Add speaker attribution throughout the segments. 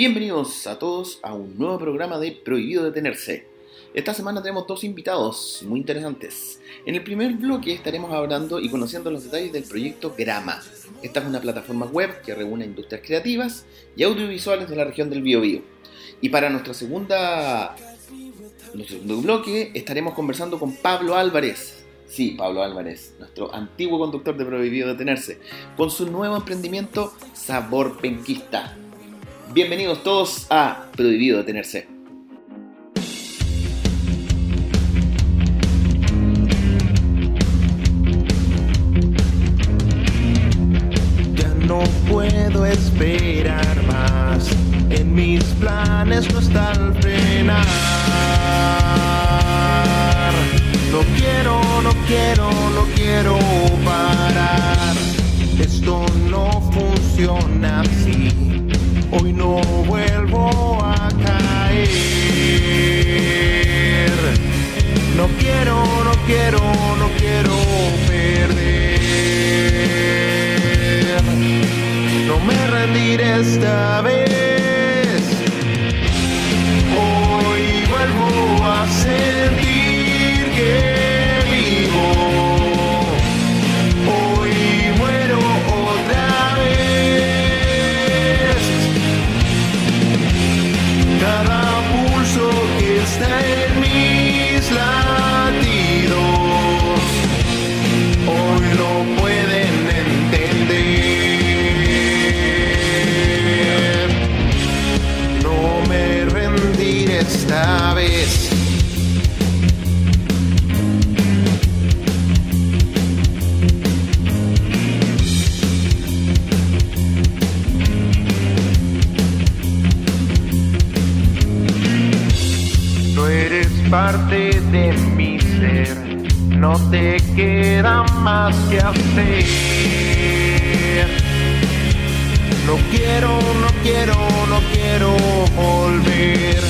Speaker 1: Bienvenidos a todos a un nuevo programa de Prohibido Detenerse. Esta semana tenemos dos invitados muy interesantes. En el primer bloque estaremos hablando y conociendo los detalles del proyecto Grama. Esta es una plataforma web que reúne industrias creativas y audiovisuales de la región del Biobío. Y para nuestra segunda nuestro segundo bloque estaremos conversando con Pablo Álvarez. Sí, Pablo Álvarez, nuestro antiguo conductor de Prohibido Detenerse, con su nuevo emprendimiento Sabor Penquista. Bienvenidos todos a Prohibido Detenerse.
Speaker 2: Ya no puedo esperar más. En mis planes no está el frenar. No quiero, no quiero, no quiero parar. Esto no funciona así. Hoy no vuelvo a caer. No quiero, no quiero, no quiero perder. No me rendiré esta vez. Hoy vuelvo a sentir te queda más que hacer. No quiero, no quiero, no quiero volver.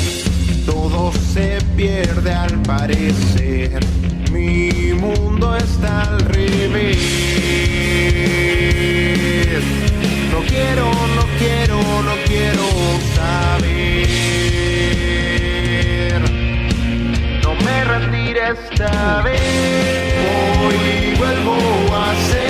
Speaker 2: Todo se pierde al parecer. Mi mundo está al revés. No quiero, no quiero, no quiero saber. No me rendiré esta vez. Hoy vuelvo a sentir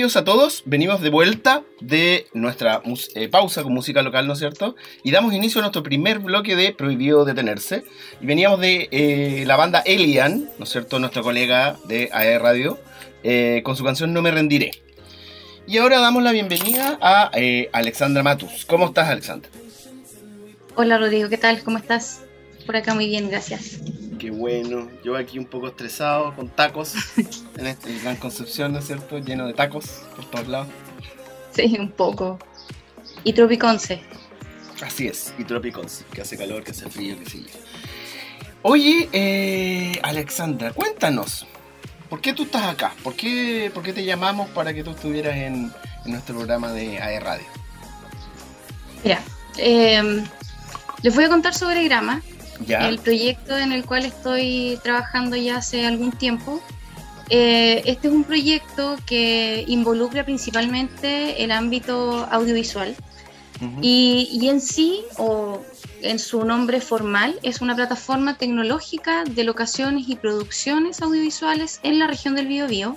Speaker 1: Bienvenidos a todos, venimos de vuelta de nuestra eh, pausa con música local, ¿no es cierto? Y damos inicio a nuestro primer bloque de Prohibido Detenerse. Y veníamos de eh, la banda Elian, ¿no es cierto? Nuestra colega de AE Radio, eh, con su canción No me rendiré. Y ahora damos la bienvenida a eh, Alexandra Matus. ¿Cómo estás, Alexandra?
Speaker 3: Hola Rodrigo, ¿qué tal? ¿Cómo estás? Por acá muy bien, gracias.
Speaker 1: Qué bueno. Yo aquí un poco estresado, con tacos, en este Gran Concepción, ¿no es cierto? Lleno de tacos por todos lados.
Speaker 3: Sí, un poco. Y Tropiconce.
Speaker 1: Así es, y Tropicons, que hace calor, que hace frío, que sí. Oye, eh, Alexandra, cuéntanos.
Speaker 4: ¿por qué tú estás acá? ¿Por qué, por qué te llamamos para que tú estuvieras en, nuestro programa de AE Radio?
Speaker 3: Mira, eh, les voy a contar sobre Grama, el proyecto en el cual estoy trabajando ya hace algún tiempo. Eh, este es un proyecto que involucra principalmente el ámbito audiovisual y, y, en sí, o en su nombre formal, es una plataforma tecnológica de locaciones y producciones audiovisuales en la región del Biobío.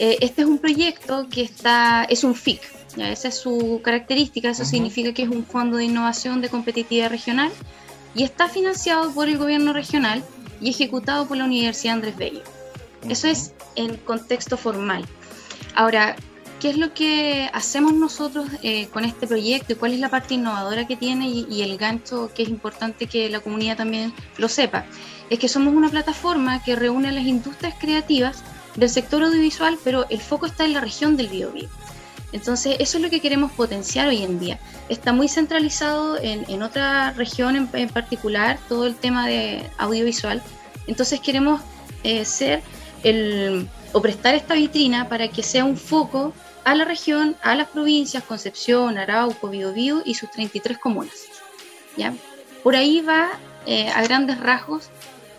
Speaker 3: Eh, este es un proyecto que está, es un FIC, ¿ya? esa es su característica, eso significa que es un fondo de innovación de competitividad regional y está financiado por el gobierno regional y ejecutado por la Universidad Andrés Bello. Eso es en contexto formal. Ahora, ¿qué es lo que hacemos nosotros eh, con este proyecto y cuál es la parte innovadora que tiene y, el gancho que es importante que la comunidad también lo sepa? Es que somos una plataforma que reúne a las industrias creativas del sector audiovisual, pero el foco está en la región del Biobío. Entonces, eso es lo que queremos potenciar hoy en día. Está muy centralizado en, otra región en, particular, todo el tema de audiovisual. Entonces, queremos eh, ser el, o prestar esta vitrina para que sea un foco a la región, a las provincias, Concepción, Arauco, Biobío y sus 33 comunas. ¿ya? Por ahí va eh, a grandes rasgos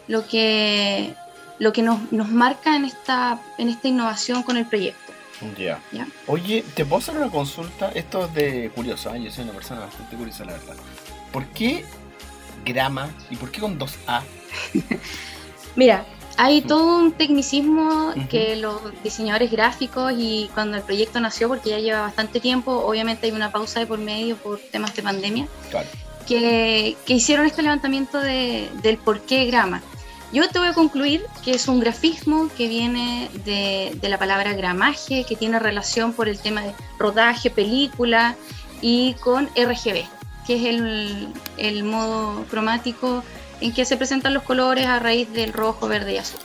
Speaker 3: lo que, lo que nos, nos, marca en esta, en esta innovación con el proyecto.
Speaker 4: Ya. Oye, ¿te puedo hacer una consulta? Esto es de curioso, ¿eh? yo soy una persona bastante curiosa, la verdad. ¿Por qué grama y por qué con dos A?
Speaker 3: Mira, hay todo un tecnicismo que los diseñadores gráficos y cuando el proyecto nació, porque ya lleva bastante tiempo, obviamente hay una pausa de por medio por temas de pandemia, que, hicieron este levantamiento de, del por qué grama. Yo te voy a concluir que es un grafismo que viene de, de la palabra gramaje, que tiene relación por el tema de rodaje, película y con RGB, que es el, el modo cromático en que se presentan los colores a raíz del rojo, verde y azul.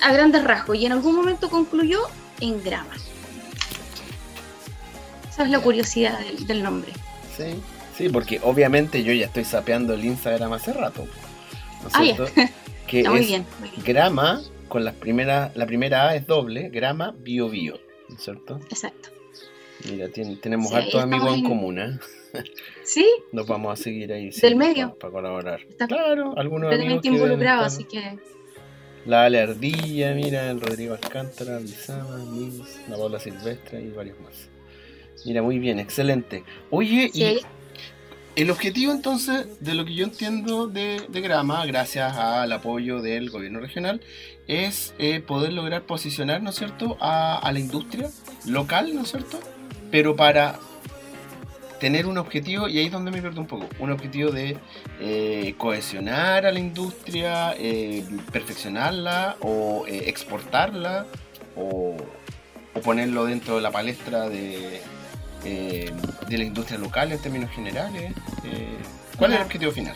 Speaker 3: A grandes rasgos, y en algún momento concluyó en grama. Esa es la curiosidad del, nombre.
Speaker 4: Sí, sí, porque obviamente yo ya estoy sapeando el Instagram hace rato.
Speaker 3: ah, Que muy, bien,
Speaker 4: grama, con las primeras, la primera A es doble, grama, bio, bio, ¿no es cierto?
Speaker 3: Exacto.
Speaker 4: Mira, tenemos hartos amigos en común, ¿eh?
Speaker 3: Sí.
Speaker 4: Nos vamos a seguir ahí.
Speaker 3: Del medio.
Speaker 4: Para, colaborar. claro, algunos
Speaker 3: amigos. involucrado, así que.
Speaker 4: La Ale Ardilla, mira, el Rodrigo Alcántara, Lizama, Nils, la Paula Silvestre y varios más. Mira, muy bien, excelente. Oye, y el objetivo entonces, de lo que yo entiendo de, Grama, gracias al apoyo del gobierno regional, es eh, poder lograr posicionar, ¿no es cierto?, a, la industria local, ¿no es cierto?, pero para tener un objetivo, y ahí es donde me pierdo un poco, un objetivo de eh, cohesionar a la industria, eh, perfeccionarla o exportarla o, ponerlo dentro de la palestra de, de la industria local en términos generales. ¿Cuál es el objetivo final?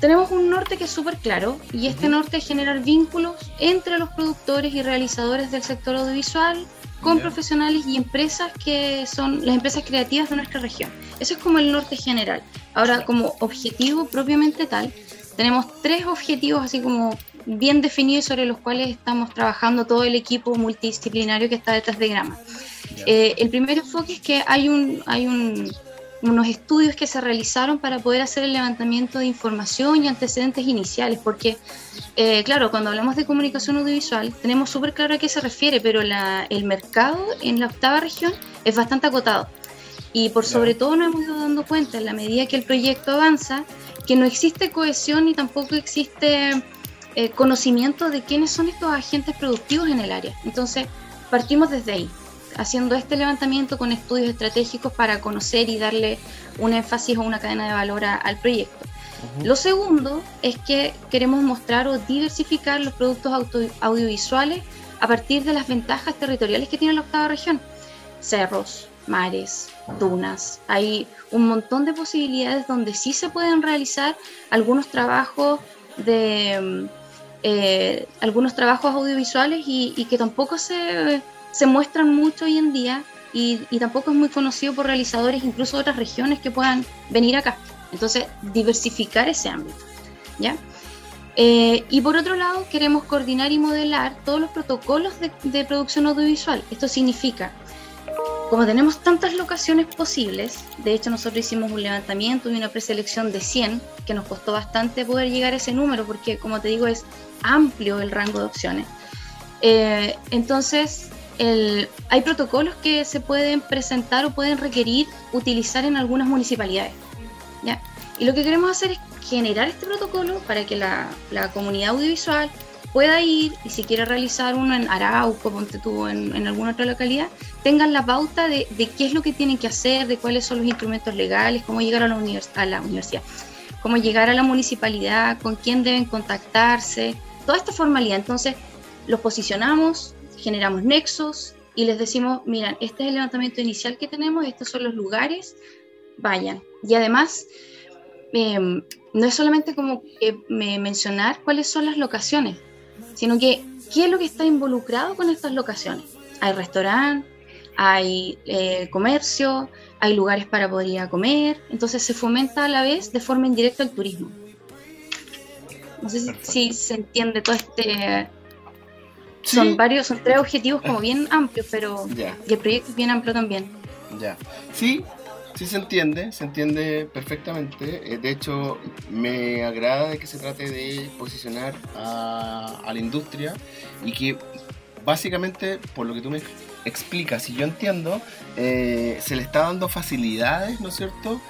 Speaker 3: Tenemos un norte que es súper claro y este norte es generar vínculos entre los productores y realizadores del sector audiovisual, con profesionales y empresas que son las empresas creativas de nuestra región. Eso es como el norte general. Ahora, como objetivo propiamente tal, tenemos tres objetivos así como bien definidos sobre los cuales estamos trabajando todo el equipo multidisciplinario que está detrás de Grama. Eh, el primer enfoque es que hay un, hay un unos estudios que se realizaron para poder hacer el levantamiento de información y antecedentes iniciales, porque, eh, claro, cuando hablamos de comunicación audiovisual, tenemos súper claro a qué se refiere, pero la, el mercado en la octava región es bastante acotado. Y por sobre todo nos hemos ido dando cuenta, en la medida que el proyecto avanza, que no existe cohesión ni tampoco existe eh, conocimiento de quiénes son estos agentes productivos en el área. Entonces, partimos desde ahí haciendo este levantamiento con estudios estratégicos para conocer y darle un énfasis o una cadena de valor al proyecto. Lo segundo es que queremos mostrar o diversificar los productos audiovisuales a partir de las ventajas territoriales que tiene la octava región. Cerros, mares, dunas. Hay un montón de posibilidades donde sí se pueden realizar algunos trabajos de eh, algunos trabajos audiovisuales y que tampoco se se muestran mucho hoy en día y, tampoco es muy conocido por realizadores incluso de otras regiones que puedan venir acá. Entonces, diversificar ese ámbito. ¿ya? Eh, y por otro lado, queremos coordinar y modelar todos los protocolos de, producción audiovisual. Esto significa, como tenemos tantas locaciones posibles, de hecho nosotros hicimos un levantamiento y una preselección de 100, que nos costó bastante poder llegar a ese número, porque como te digo, es amplio el rango de opciones. Eh, entonces, hay protocolos que se pueden presentar o pueden requerir utilizar en algunas municipalidades. ¿ya? Y lo que queremos hacer es generar este protocolo para que la, comunidad audiovisual pueda ir y si quiere realizar uno en Arauco, ponte tú en, en alguna otra localidad, tengan la pauta de, qué es lo que tienen que hacer, de cuáles son los instrumentos legales, cómo llegar a la, a la universidad, cómo llegar a la municipalidad, con quién deben contactarse, toda esta formalidad. Entonces, los posicionamos, generamos nexos y les decimos, miren, este es el levantamiento inicial que tenemos, estos son los lugares, vayan. Y además, em, no es solamente como mencionar cuáles son las locaciones, sino que qué es lo que está involucrado con estas locaciones. Hay restaurante, hay eh, comercio, hay lugares para poder ir a comer, entonces se fomenta a la vez de forma indirecta el turismo. No sé si, se entiende todo este... Son varios, son tres objetivos como bien amplios, pero el proyecto es bien amplio también.
Speaker 4: Ya. Sí, Sí se entiende, se entiende perfectamente. Eh, de hecho, me agrada de que se trate de posicionar a, la industria y que básicamente, por lo que tú me explicas, y yo entiendo, eh, se le está dando facilidades, ¿no es cierto?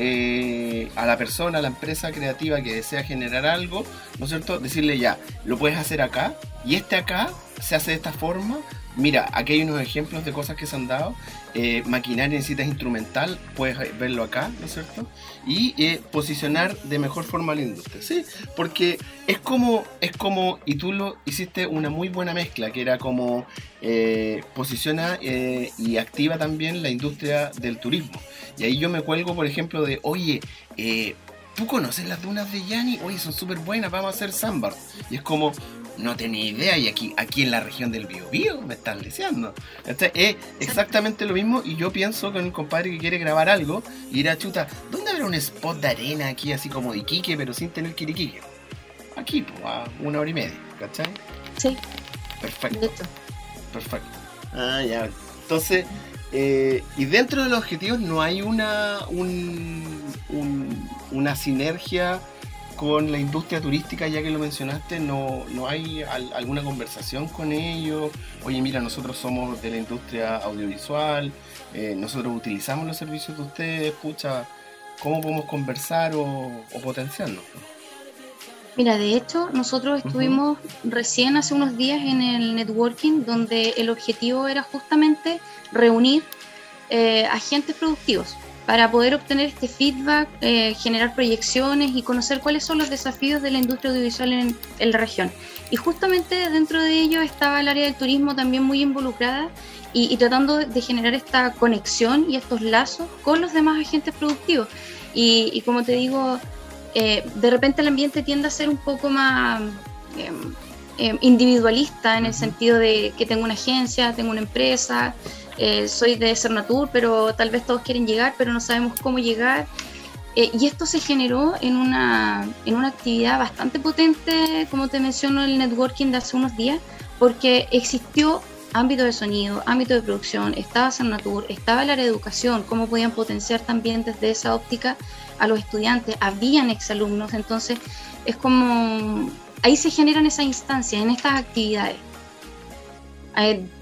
Speaker 4: Eh, a la persona, a la empresa creativa que desea generar algo, ¿no es cierto? Decirle ya, lo puedes hacer acá y este acá se hace de esta forma Mira, aquí hay unos ejemplos de cosas que se han dado. Eh, maquinaria en citas instrumental, puedes verlo acá, ¿no es cierto? Y eh, posicionar de mejor forma la industria, ¿sí? Porque es como, es como, y tú lo hiciste una muy buena mezcla, que era como eh, posiciona y activa también la industria del turismo. Y ahí yo me cuelgo, por ejemplo, de, oye, ¿tú conoces las dunas de Yanni? Oye, son súper buenas, vamos a hacer sambar. Y es como, no tenía idea y aquí, aquí en la región del Biobío me están diciendo. Este es exactamente lo mismo y yo pienso con un compadre que quiere grabar algo y irá chuta, ¿dónde habrá un spot de arena aquí así como de Iquique pero sin tener Quiriquique? Aquí, pues, a una hora y media, ¿cachai?
Speaker 3: Sí.
Speaker 4: Perfecto. Perfecto. Ah, ya. Entonces, eh, y dentro de los objetivos no hay una, un, una sinergia con la industria turística, ya que lo mencionaste, no, no hay alguna conversación con ellos. Oye, mira, nosotros somos de la industria audiovisual, eh, nosotros utilizamos los servicios de ustedes, escucha, ¿cómo podemos conversar o, potenciarnos?
Speaker 3: Mira, de hecho, nosotros estuvimos recién hace unos días en el networking, donde el objetivo era justamente reunir eh, agentes productivos para poder obtener este feedback, eh, generar proyecciones y conocer cuáles son los desafíos de la industria audiovisual en, la región. Y justamente dentro de ello estaba el área del turismo también muy involucrada y, tratando de generar esta conexión y estos lazos con los demás agentes productivos. Y, como te digo, eh, de repente el ambiente tiende a ser un poco más... Em, individualista en el sentido de que tengo una agencia, tengo una empresa, eh, soy de Cernatur, pero tal vez todos quieren llegar, pero no sabemos cómo llegar. Eh, y esto se generó en una, en una actividad bastante potente, como te menciono, el networking de hace unos días, porque existió ámbito de sonido, ámbito de producción, estaba Cernatur, estaba el área de educación, cómo podían potenciar también desde esa óptica a los estudiantes, habían exalumnos, entonces es como ahí se generan esas instancias, en estas actividades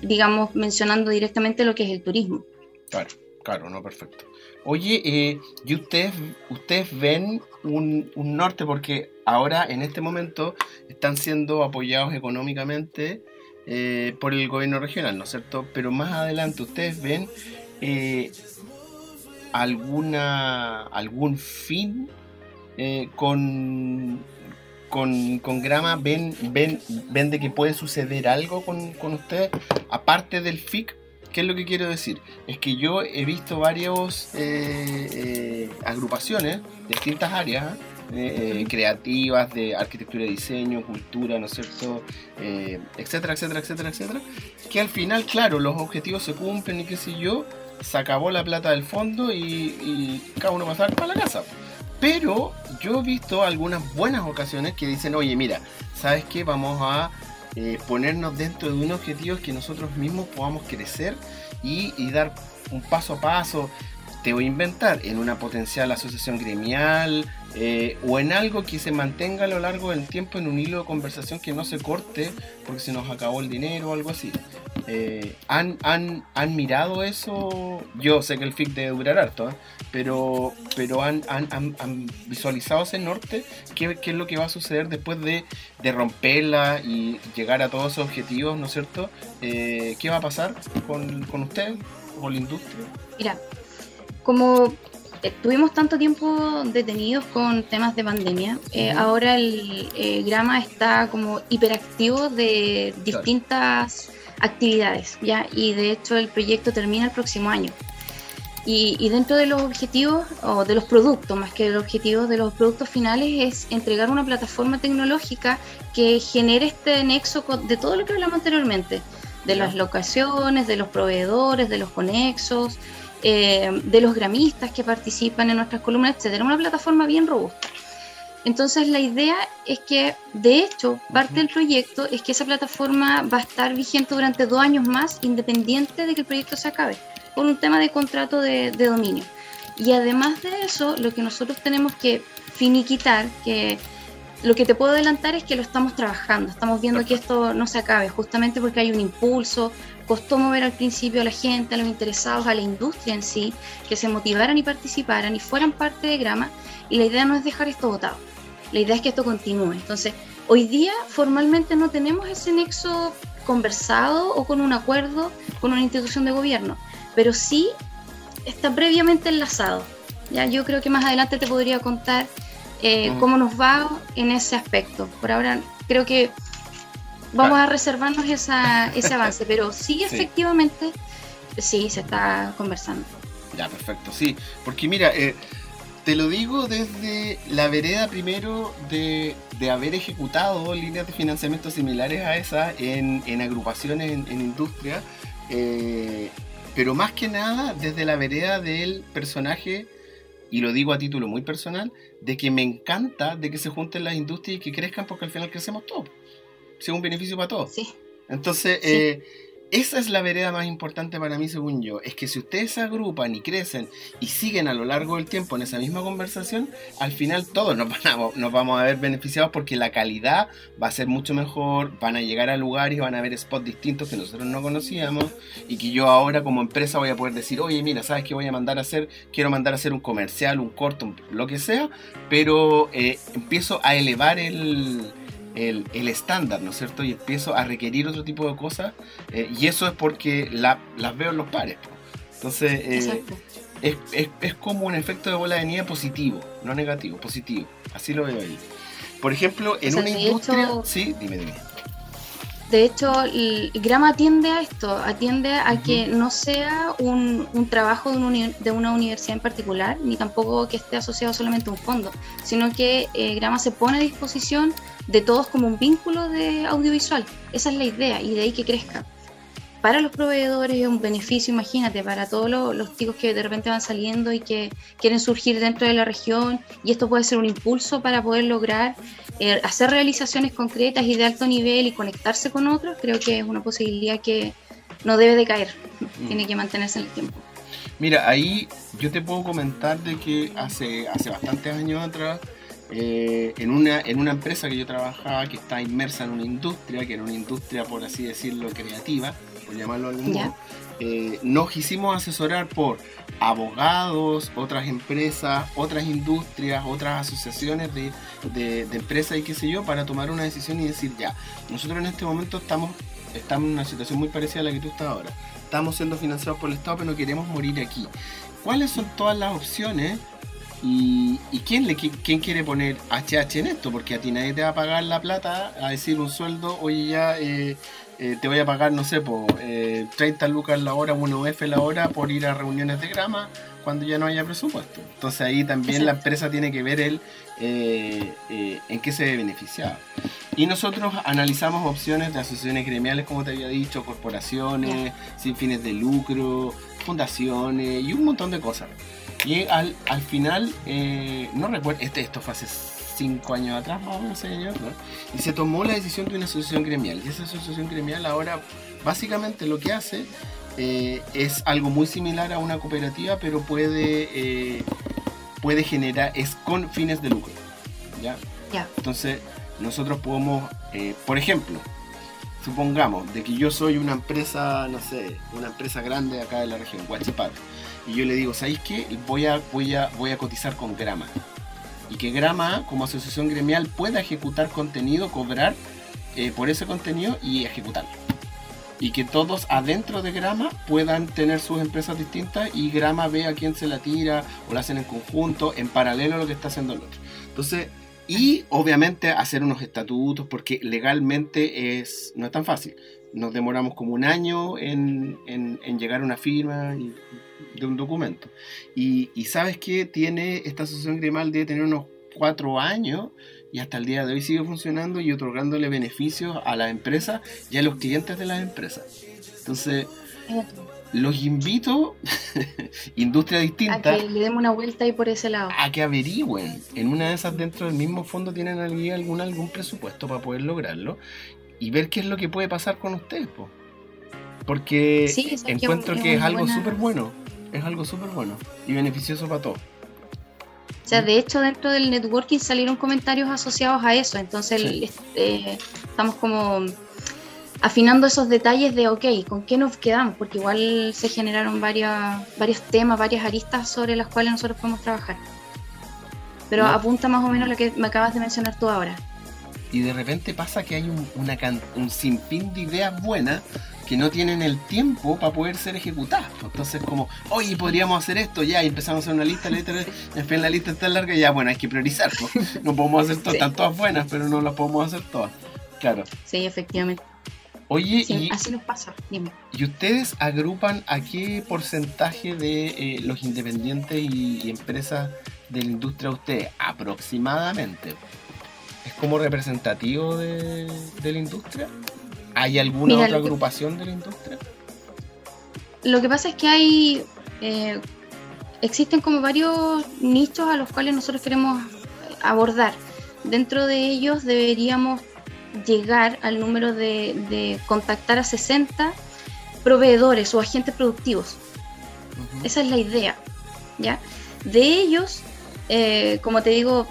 Speaker 3: digamos, mencionando directamente lo que es el turismo.
Speaker 4: Claro, claro, no, perfecto. Oye, eh, ¿y ustedes, ustedes ven un, norte? Porque ahora, en este momento, están siendo apoyados económicamente eh, por el gobierno regional, ¿no es cierto? Pero más adelante, ¿ustedes ven eh, alguna algún fin con con, con Grama ven, ven, ven de que puede suceder algo con, con ustedes, aparte del FIC. ¿Qué es lo que quiero decir? Es que yo he visto varias eh, eh, agrupaciones distintas áreas, eh, creativas, de arquitectura y diseño, cultura, ¿no es cierto? etcétera, etcétera, etcétera, etcétera. Que al final, claro, los objetivos se cumplen y qué sé yo, se acabó la plata del fondo y, cada uno va a para la casa pero yo he visto algunas buenas ocasiones que dicen, oye, mira, ¿sabes qué? Vamos a eh, ponernos dentro de un objetivo que nosotros mismos podamos crecer y, y dar un paso a paso te voy a inventar en una potencial asociación gremial eh, o en algo que se mantenga a lo largo del tiempo en un hilo de conversación que no se corte porque se nos acabó el dinero o algo así. Eh, ¿han, han, han, mirado eso? Yo sé que el FIC debe durar harto, ¿eh? pero, pero han, han, visualizado ese norte. ¿Qué, ¿Qué, es lo que va a suceder después de, de romperla y llegar a todos esos objetivos, ¿no es cierto? ¿Qué va a pasar con, con usted, con la industria?
Speaker 3: Mira, como eh, tuvimos tanto tiempo detenidos con temas de pandemia, eh, ahora el eh, Grama está como hiperactivo de distintas actividades, ¿ya? Y de hecho el proyecto termina el próximo año. Y, dentro de los objetivos, o de los productos, más que los objetivos de los productos finales, es entregar una plataforma tecnológica que genere este nexo de todo lo que hablamos anteriormente, de las locaciones, de los proveedores, de los conexos, eh, de los gramistas que participan en nuestras columnas, etcétera. Una plataforma bien robusta. Entonces la idea es que, de hecho, parte del proyecto es que esa plataforma va a estar vigente durante dos años más, independiente de que el proyecto se acabe, por un tema de contrato de, de dominio. Y además de eso, lo que nosotros tenemos que finiquitar, que lo que te puedo adelantar es que lo estamos trabajando, estamos viendo que esto no se acabe, justamente porque hay un impulso, costó mover al principio a la gente, a los interesados, a la industria en sí, que se motivaran y participaran y fueran parte de Grama. Y la idea no es dejar esto votado, la idea es que esto continúe. Entonces, hoy día formalmente no tenemos ese nexo conversado o con un acuerdo con una institución de gobierno, pero sí está previamente enlazado. Ya, yo creo que más adelante te podría contar eh, cómo nos va en ese aspecto. Por ahora creo que vamos a reservarnos esa, ese avance, pero sí, efectivamente, sí, se está conversando.
Speaker 4: Ya, perfecto, sí, porque mira, eh, te lo digo desde la vereda primero de, haber ejecutado líneas de financiamiento similares a esa en, agrupaciones en, industria, eh, pero más que nada desde la vereda del personaje, y lo digo a título muy personal, de que me encanta de que se junten las industrias y que crezcan porque al final crecemos todos sea un beneficio para todos.
Speaker 3: Sí.
Speaker 4: Entonces, eh, esa es la vereda más importante para mí, según yo. Es que si ustedes se agrupan y crecen y siguen a lo largo del tiempo en esa misma conversación, al final todos nos, nos vamos a ver beneficiados porque la calidad va a ser mucho mejor, van a llegar a lugares y van a ver spots distintos que nosotros no conocíamos y que yo ahora como empresa voy a poder decir, oye, mira, ¿sabes qué voy a mandar a hacer? Quiero mandar a hacer un comercial, un corto, lo que sea, pero eh, empiezo a elevar el el, estándar, ¿no es cierto? Y empiezo a requerir otro tipo de cosas eh, y eso es porque las veo en los pares. Entonces, eh, es, es, es, como un efecto de bola de nieve positivo, no negativo, positivo. Así lo veo ahí. Por ejemplo, en una industria... sí, dime, dime.
Speaker 3: De hecho, el Grama atiende a esto, atiende a que no sea un, un trabajo de, una, de, una universidad en particular, ni tampoco que esté asociado solamente a un fondo, sino que eh, Grama se pone a disposición de todos como un vínculo de audiovisual. Esa es la idea y de ahí que crezca. Para los proveedores es un beneficio, imagínate, para todos los, chicos que de repente van saliendo y que quieren surgir dentro de la región y esto puede ser un impulso para poder lograr eh, hacer realizaciones concretas y de alto nivel y conectarse con otros, creo que es una posibilidad que no debe de caer, mm. tiene que mantenerse en el tiempo.
Speaker 4: Mira, ahí yo te puedo comentar de que hace, hace bastantes años atrás eh, en, una, en una empresa que yo trabajaba que está inmersa en una industria, que era una industria, por así decirlo, creativa, por llamarlo de algún modo, eh, nos quisimos asesorar por abogados, otras empresas, otras industrias, otras asociaciones de, de, empresas y qué sé yo, para tomar una decisión y decir, ya, nosotros en este momento estamos, estamos en una situación muy parecida a la que tú estás ahora. Estamos siendo financiados por el Estado, pero no queremos morir aquí. ¿Cuáles son todas las opciones ¿Y, quién, le, quién quiere poner HH en esto? Porque a ti nadie te va a pagar la plata a decir un sueldo, oye ya eh, eh, te voy a pagar, no sé, por, 30 lucas la hora, 1F la hora por ir a reuniones de grama cuando ya no haya presupuesto. Entonces ahí también la empresa tiene que ver el, eh, en qué se ve beneficiado. Y nosotros analizamos opciones de asociaciones gremiales, como te había dicho, corporaciones, sin fines de lucro, fundaciones y un montón de cosas. Y al, al final, eh, no recuerdo, este, esto fue hace cinco años atrás, más o menos, señor, ¿no? y se tomó la decisión de una asociación gremial. Y esa asociación gremial ahora, básicamente lo que hace eh, es algo muy similar a una cooperativa, pero puede, eh, puede generar, es con fines de lucro. ¿ya? Entonces, nosotros podemos, eh, por ejemplo, supongamos de que yo soy una empresa, no sé, una empresa grande acá de la región, Huachipato, y yo le digo, ¿sabéis qué? Voy a, voy a, voy a cotizar con Grama. Y que Grama, como asociación gremial, pueda ejecutar contenido, cobrar eh, por ese contenido y ejecutarlo. Y que todos adentro de Grama puedan tener sus empresas distintas y Grama ve a quién se la tira o la hacen en conjunto, en paralelo a lo que está haciendo el otro. Entonces, y obviamente hacer unos estatutos, porque legalmente es, no es tan fácil. Nos demoramos como un año en, en- en llegar a una firma y- de un documento. Y, y sabes que tiene esta asociación gremial debe tener unos cuatro años y hasta el día de hoy sigue funcionando y otorgándole beneficios a las empresas y a los clientes de las empresas. Entonces, los invito, industria
Speaker 3: A
Speaker 4: distinta,
Speaker 3: que le demos una vuelta ahí por ese lado.
Speaker 4: a que averigüen. En una de esas dentro del mismo fondo tienen allí algún, algún presupuesto para poder lograrlo y ver qué es lo que puede pasar con ustedes. po. Porque
Speaker 3: Sí, es que
Speaker 4: encuentro
Speaker 3: es
Speaker 4: que es algo
Speaker 3: buena-
Speaker 4: súper bueno. Es algo súper bueno y beneficioso para todos.
Speaker 3: O sea, de hecho, dentro del networking salieron comentarios asociados a eso. Entonces,
Speaker 4: Sí.
Speaker 3: eh, estamos como afinando esos detalles de, ok, ¿con qué nos quedamos? Porque igual se generaron varias, varios temas, varias aristas sobre las cuales nosotros podemos trabajar. Pero
Speaker 4: No.
Speaker 3: apunta más o menos lo que me acabas de mencionar tú ahora.
Speaker 4: Y de repente pasa que hay un, una un sinfín de ideas buenas que no tienen el tiempo para poder ser ejecutadas. Entonces como, oye, podríamos hacer esto, ya, y empezamos a hacer una lista, la lista, la lista, al final la lista es tan larga, ya, bueno, hay que priorizar. pues. No podemos hacer todas,
Speaker 3: Sí.
Speaker 4: están todas buenas, pero no las podemos hacer todas. Claro.
Speaker 3: Sí, efectivamente.
Speaker 4: Oye,
Speaker 3: Sí,
Speaker 4: y,
Speaker 3: así nos pasa. Dime.
Speaker 4: ¿y ustedes agrupan a qué porcentaje de eh, los independientes y, y empresas de la industria ustedes? Aproximadamente. ¿Es como representativo de, de la industria? ¿Hay alguna
Speaker 3: Mira,
Speaker 4: otra
Speaker 3: que-
Speaker 4: agrupación de la industria?
Speaker 3: Lo que pasa es que hay. eh, existen como varios nichos a los cuales nosotros queremos abordar. Dentro de ellos deberíamos llegar al número de, de contactar a 60 proveedores o agentes productivos. Esa es la idea. ¿ya? De ellos, eh, como te digo,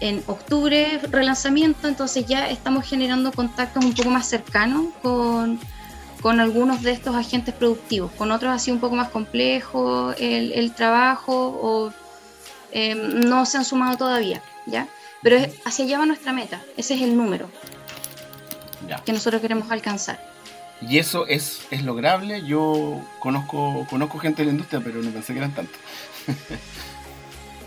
Speaker 3: en octubre relanzamiento, entonces ya estamos generando contactos un poco más cercanos con, con algunos de estos agentes productivos. Con otros ha sido un poco más complejo el, el trabajo o eh, no se han sumado todavía, ¿ya? Pero es- hacia allá va nuestra meta, ese es el número
Speaker 4: Ya.
Speaker 3: que nosotros queremos alcanzar.
Speaker 4: Y eso es, es lograble. Yo conozco, conozco gente de la industria, pero no pensé que eran tantos.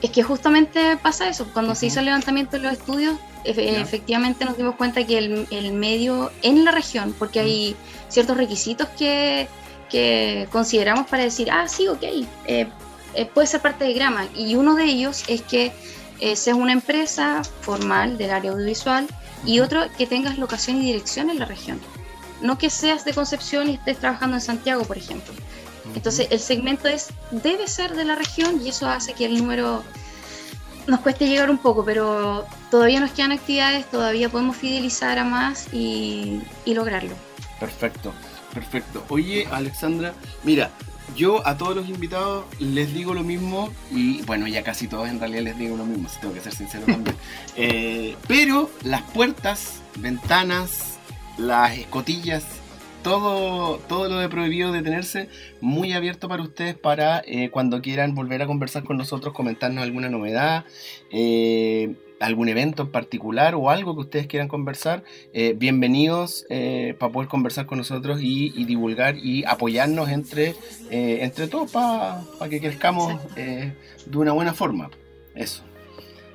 Speaker 3: Es que justamente pasa eso, cuando se hizo el levantamiento de los estudios, efe- efectivamente nos dimos cuenta que el, el medio en la región, porque hay ciertos requisitos que, que consideramos para decir, ah, sí, ok, eh, eh, puede ser parte de Grama, y uno de ellos es que eh, seas una empresa formal del área audiovisual y otro que tengas locación y dirección en la región. No que seas de Concepción y estés trabajando en Santiago, por ejemplo. Entonces el segmento es debe ser de la región y eso hace que el número nos cueste llegar un poco, pero todavía nos quedan actividades, todavía podemos fidelizar a más y, y lograrlo.
Speaker 4: Perfecto, perfecto. Oye, Alexandra, mira, yo a todos los invitados les digo lo mismo y bueno, ya casi todos en realidad les digo lo mismo, si tengo que ser sincero también. Eh, pero las puertas, ventanas, las escotillas, todo, todo lo de prohibido detenerse, muy abierto para ustedes para eh, cuando quieran volver a conversar con nosotros, comentarnos alguna novedad, eh, algún evento en particular o algo que ustedes quieran conversar. Eh, bienvenidos eh, para poder conversar con nosotros y, y divulgar y apoyarnos entre, eh, entre todos para que crezcamos eh, de una buena forma. Eso.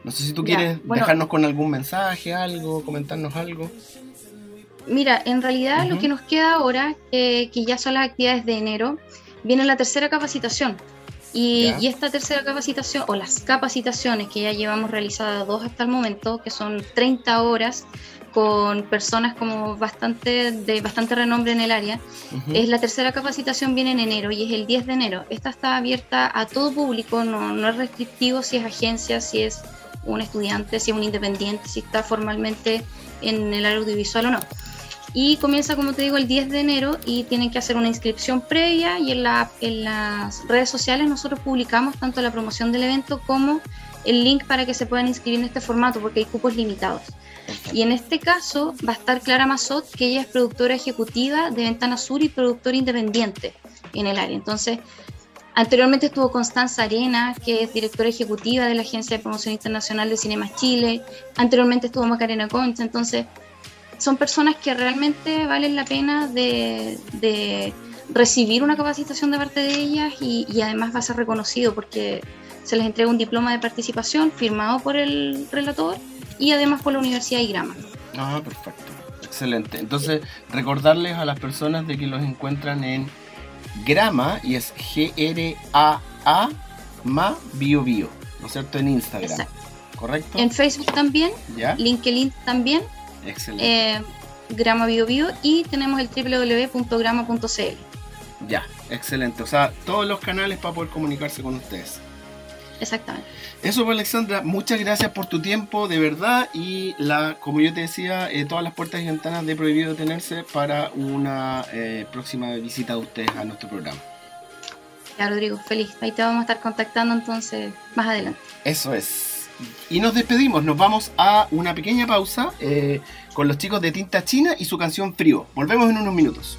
Speaker 4: No sé si tú
Speaker 3: Ya,
Speaker 4: quieres
Speaker 3: bueno.
Speaker 4: dejarnos con algún mensaje, algo, comentarnos algo.
Speaker 3: Mira, en realidad lo que nos queda ahora, eh, que ya son las actividades de enero, viene la tercera capacitación. Y, esta tercera capacitación, o las capacitaciones que ya llevamos realizadas dos hasta el momento, que son 30 horas con personas como bastante de bastante renombre en el área. Es la tercera capacitación viene en enero y es el 10 de enero. Esta está abierta a todo público, no, no es restrictivo si es agencia, si es un estudiante, si es un independiente, si está formalmente en el área audiovisual o no. Y comienza, como te digo, el 10 de enero y tienen que hacer una inscripción previa y en, la, en las redes sociales nosotros publicamos tanto la promoción del evento como el link para que se puedan inscribir en este formato porque hay cupos limitados. Y en este caso va a estar Clara Mazot, que ella es productora ejecutiva de Ventana Sur y productora independiente en el área. Entonces, anteriormente estuvo Constanza Arena, que es directora ejecutiva de la Agencia de Promoción Internacional de Cinemas Chile. Anteriormente estuvo Macarena Concha. Entonces, son personas que realmente valen la pena de, recibir una capacitación de parte de ellas y, y además va a ser reconocido porque se les entrega un diploma de participación firmado por el relator y además por la Universidad IGRAMA.
Speaker 5: Ah, perfecto. Excelente. Entonces, recordarles a las personas de que los encuentran en Grama y es G-R-A-A Ma Bio Bio, ¿no es cierto? En Instagram. Exacto. ¿Correcto?
Speaker 3: En Facebook también, ¿Ya? LinkedIn también.
Speaker 5: Excelente.
Speaker 3: Eh, Grama Bio Bio y tenemos el www.grama.cl.
Speaker 5: Ya, excelente. O sea, todos los canales para poder comunicarse con ustedes.
Speaker 3: Exactamente.
Speaker 5: Eso pues Alexandra, muchas gracias por tu tiempo, de verdad, y la, como yo te decía, eh, todas las puertas y ventanas de prohibido detenerse para una eh, próxima visita de ustedes a nuestro programa.
Speaker 3: Ya Rodrigo, feliz. Ahí te vamos a estar contactando entonces más adelante.
Speaker 5: Eso es. Y nos despedimos, nos vamos a una pequeña pausa eh, con los chicos de Tinta China y su canción Frío. Volvemos en unos minutos.